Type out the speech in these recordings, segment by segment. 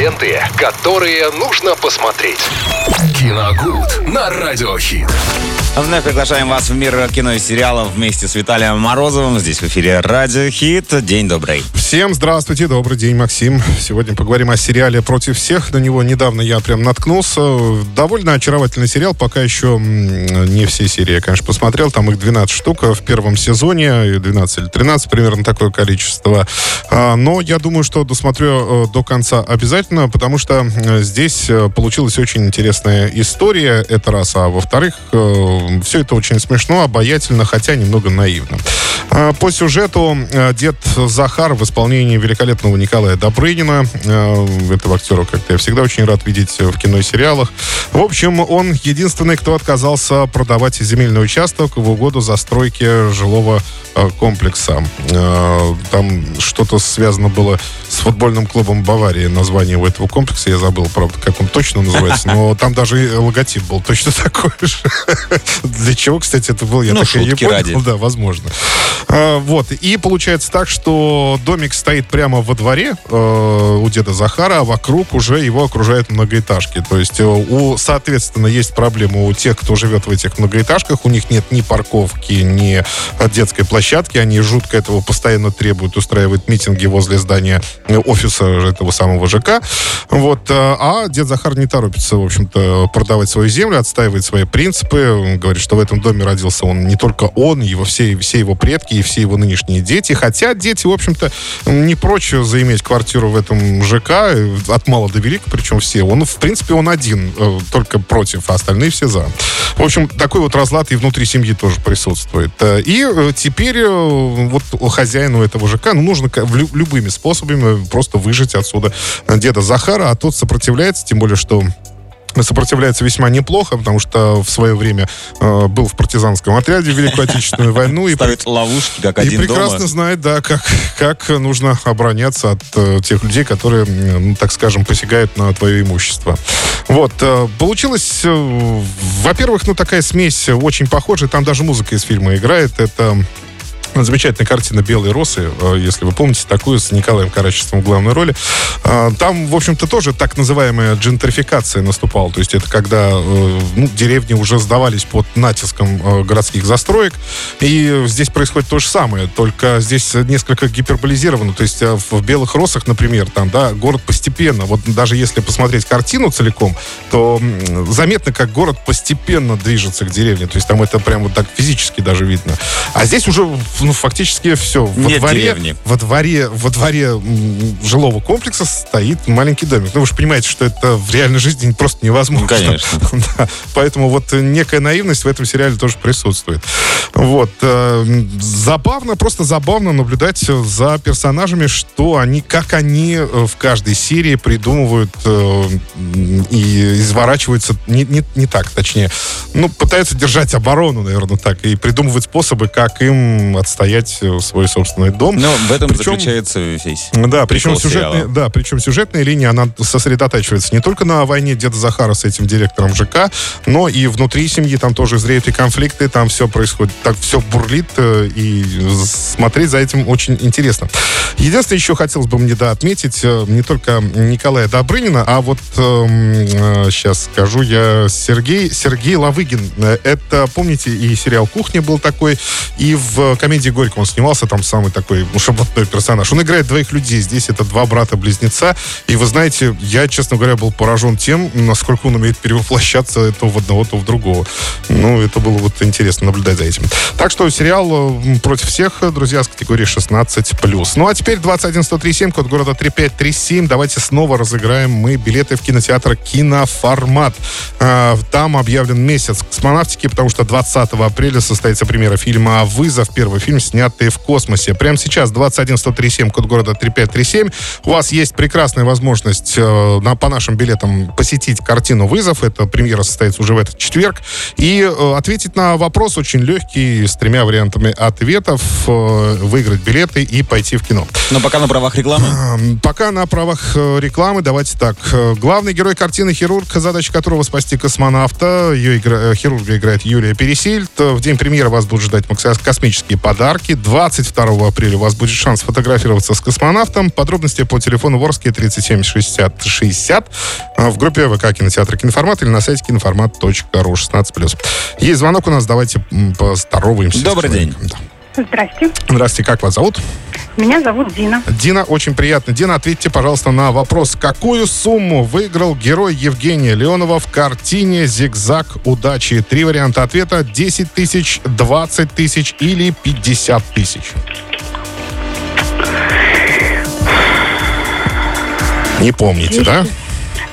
ленты, которые нужно посмотреть. Киногуд на Радиохит. Вновь приглашаем вас в мир кино и сериалов вместе с Виталием Морозовым. Здесь в эфире Радио Хит. День добрый. Всем здравствуйте, добрый день, Максим. Сегодня поговорим о сериале «Против всех». На него недавно я прям наткнулся. Довольно очаровательный сериал. Пока еще не все серии я, конечно, посмотрел. Там их 12 штук в первом сезоне. 12 или 13, примерно такое количество. А, но я думаю, что досмотрю э, до конца обязательно, потому что э, здесь э, получилась очень интересная история. Это раз. А во-вторых, все это очень смешно, обаятельно, хотя немного наивно. А, по сюжету э, дед Захар в исполнении великолепного Николая Добрынина. Э, этого актера как-то я всегда очень рад видеть в кино и сериалах. В общем, он единственный, кто отказался продавать земельный участок в угоду застройки жилого э, комплекса. Там что-то связано было с футбольным клубом Баварии. Название у этого комплекса я забыл, правда, как он точно называется, но там даже логотип был точно такой же. Для чего, кстати, это был, я ну, так и не понял. Ради. Да, возможно. Вот. И получается так, что домик стоит прямо во дворе э, у деда Захара, а вокруг уже его окружают многоэтажки. То есть, э, у, соответственно, есть проблема у тех, кто живет в этих многоэтажках. У них нет ни парковки, ни детской площадки. Они жутко этого постоянно требуют, устраивают митинги возле здания э, офиса этого самого ЖК. Вот. А дед Захар не торопится, в общем-то, продавать свою землю, отстаивает свои принципы. Он говорит, что в этом доме родился он не только он, его все, все его предки, и все его нынешние дети. Хотя дети, в общем-то, не прочь заиметь квартиру в этом ЖК э, от мала до велика, причем все. Он, в принципе, он один, э, только против, а остальные все за. В общем, такой вот разлад и внутри семьи тоже присутствует. Э, и теперь вот хозяину этого ЖК ну, нужно любыми способами просто выжить отсюда деда Захара, а тот сопротивляется, тем более, что сопротивляется весьма неплохо, потому что в свое время э, был в партизанском отряде в Великую Отечественную войну. И Ставит ловушки, как один И прекрасно дома. знает, да, как, как нужно обороняться от э, тех людей, которые, ну, так скажем, посягают на твое имущество. Вот. Э, получилось, э, во-первых, ну, такая смесь очень похожая. Там даже музыка из фильма играет. Это Замечательная картина «Белые росы», э, если вы помните, такую с Николаем Карачевцем в главной роли. А, там, в общем-то, тоже так называемая джентрификация наступала. То есть это когда э, ну, деревни уже сдавались под натиском э, городских застроек. И здесь происходит то же самое, только здесь несколько гиперболизировано. То есть в «Белых росах», например, там, да, город постепенно, вот даже если посмотреть картину целиком, то заметно, как город постепенно движется к деревне. То есть там это прямо вот так физически даже видно. А здесь уже ну, фактически все. Во Нет дворе, деревни. Во дворе, во дворе жилого комплекса стоит маленький домик. Ну, вы же понимаете, что это в реальной жизни просто невозможно. Конечно. да. Поэтому вот некая наивность в этом сериале тоже присутствует. Вот. Э, забавно, просто забавно наблюдать за персонажами, что они, как они э, в каждой серии придумывают э, и изворачиваются не, не, не так, точнее, ну, пытаются держать оборону, наверное, так, и придумывать способы, как им от отстоять э, свой собственный дом. Но в этом причем, заключается весь да, причем сюжетная, да, причем сюжетная линия, она сосредотачивается не только на войне деда Захара с этим директором ЖК, но и внутри семьи там тоже зреют и конфликты, там все происходит, так все бурлит, э, и смотреть за этим очень интересно. Единственное, еще хотелось бы мне, да, отметить э, не только Николая Добрынина, а вот э, сейчас скажу я Сергей, Сергей Лавыгин. Это, помните, и сериал «Кухня» был такой, и в комедии «Горько» он снимался, там самый такой шаблонный персонаж. Он играет двоих людей. Здесь это два брата-близнеца. И вы знаете, я, честно говоря, был поражен тем, насколько он умеет перевоплощаться то в одного, то в другого. Ну, это было вот интересно наблюдать за этим. Так что сериал против всех, друзья, с категории 16+. Ну, а теперь 21137, код города 3537. Давайте снова разыграем мы билеты в кинотеатр «Киноформат». А, там объявлен месяц космонавтики, потому что 20 апреля состоится премьера фильма «Вызов. Первый первый фильм, снятый в космосе. Прямо сейчас 21137, код города 3537. У вас есть прекрасная возможность э, на, по нашим билетам посетить картину «Вызов». Это премьера состоится уже в этот четверг. И э, ответить на вопрос очень легкий, с тремя вариантами ответов. Э, выиграть билеты и пойти в кино. Но пока на правах рекламы? Э, пока на правах э, рекламы. Давайте так. Э, главный герой картины «Хирург», задача которого спасти космонавта. Ее игра, хирурга играет Юлия Пересильд. В день премьеры вас будут ждать космические подарки подарки. 22 апреля у вас будет шанс фотографироваться с космонавтом. Подробности по телефону Ворске 37 60 60 в группе ВК кинотеатра «Киноформат» или на сайте киноформат.ру 16+. Есть звонок у нас, давайте поздороваемся. Добрый день. Здрасте. Здрасте, как вас зовут? Меня зовут Дина. Дина, очень приятно. Дина, ответьте, пожалуйста, на вопрос. Какую сумму выиграл герой Евгения Леонова в картине «Зигзаг удачи»? Три варианта ответа. 10 тысяч, 20 тысяч или 50 тысяч. Не помните, да?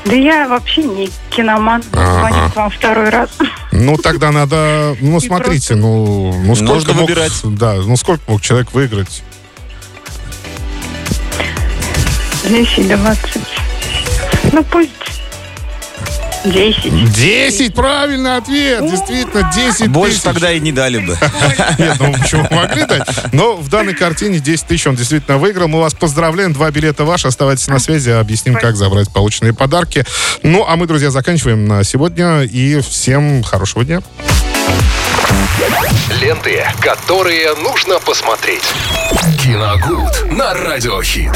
Да я вообще не киноман. Ага. Звонит вам второй раз. Ну, тогда надо, ну, смотрите, ну, ну сколько Нужно мог, выбирать. да, ну, сколько мог человек выиграть? 10, 20. Ну пусть 10. 10, правильный ответ, действительно, 10 Больше тысяч. тогда и не дали бы. Нет, ну почему могли дать? Но в данной картине 10 тысяч он действительно выиграл. Мы вас поздравляем. Два билета ваши. Оставайтесь на связи. Объясним, как забрать полученные подарки. Ну, а мы, друзья, заканчиваем на сегодня. И всем хорошего дня. Ленты, которые нужно посмотреть. Киногуд на радиохит.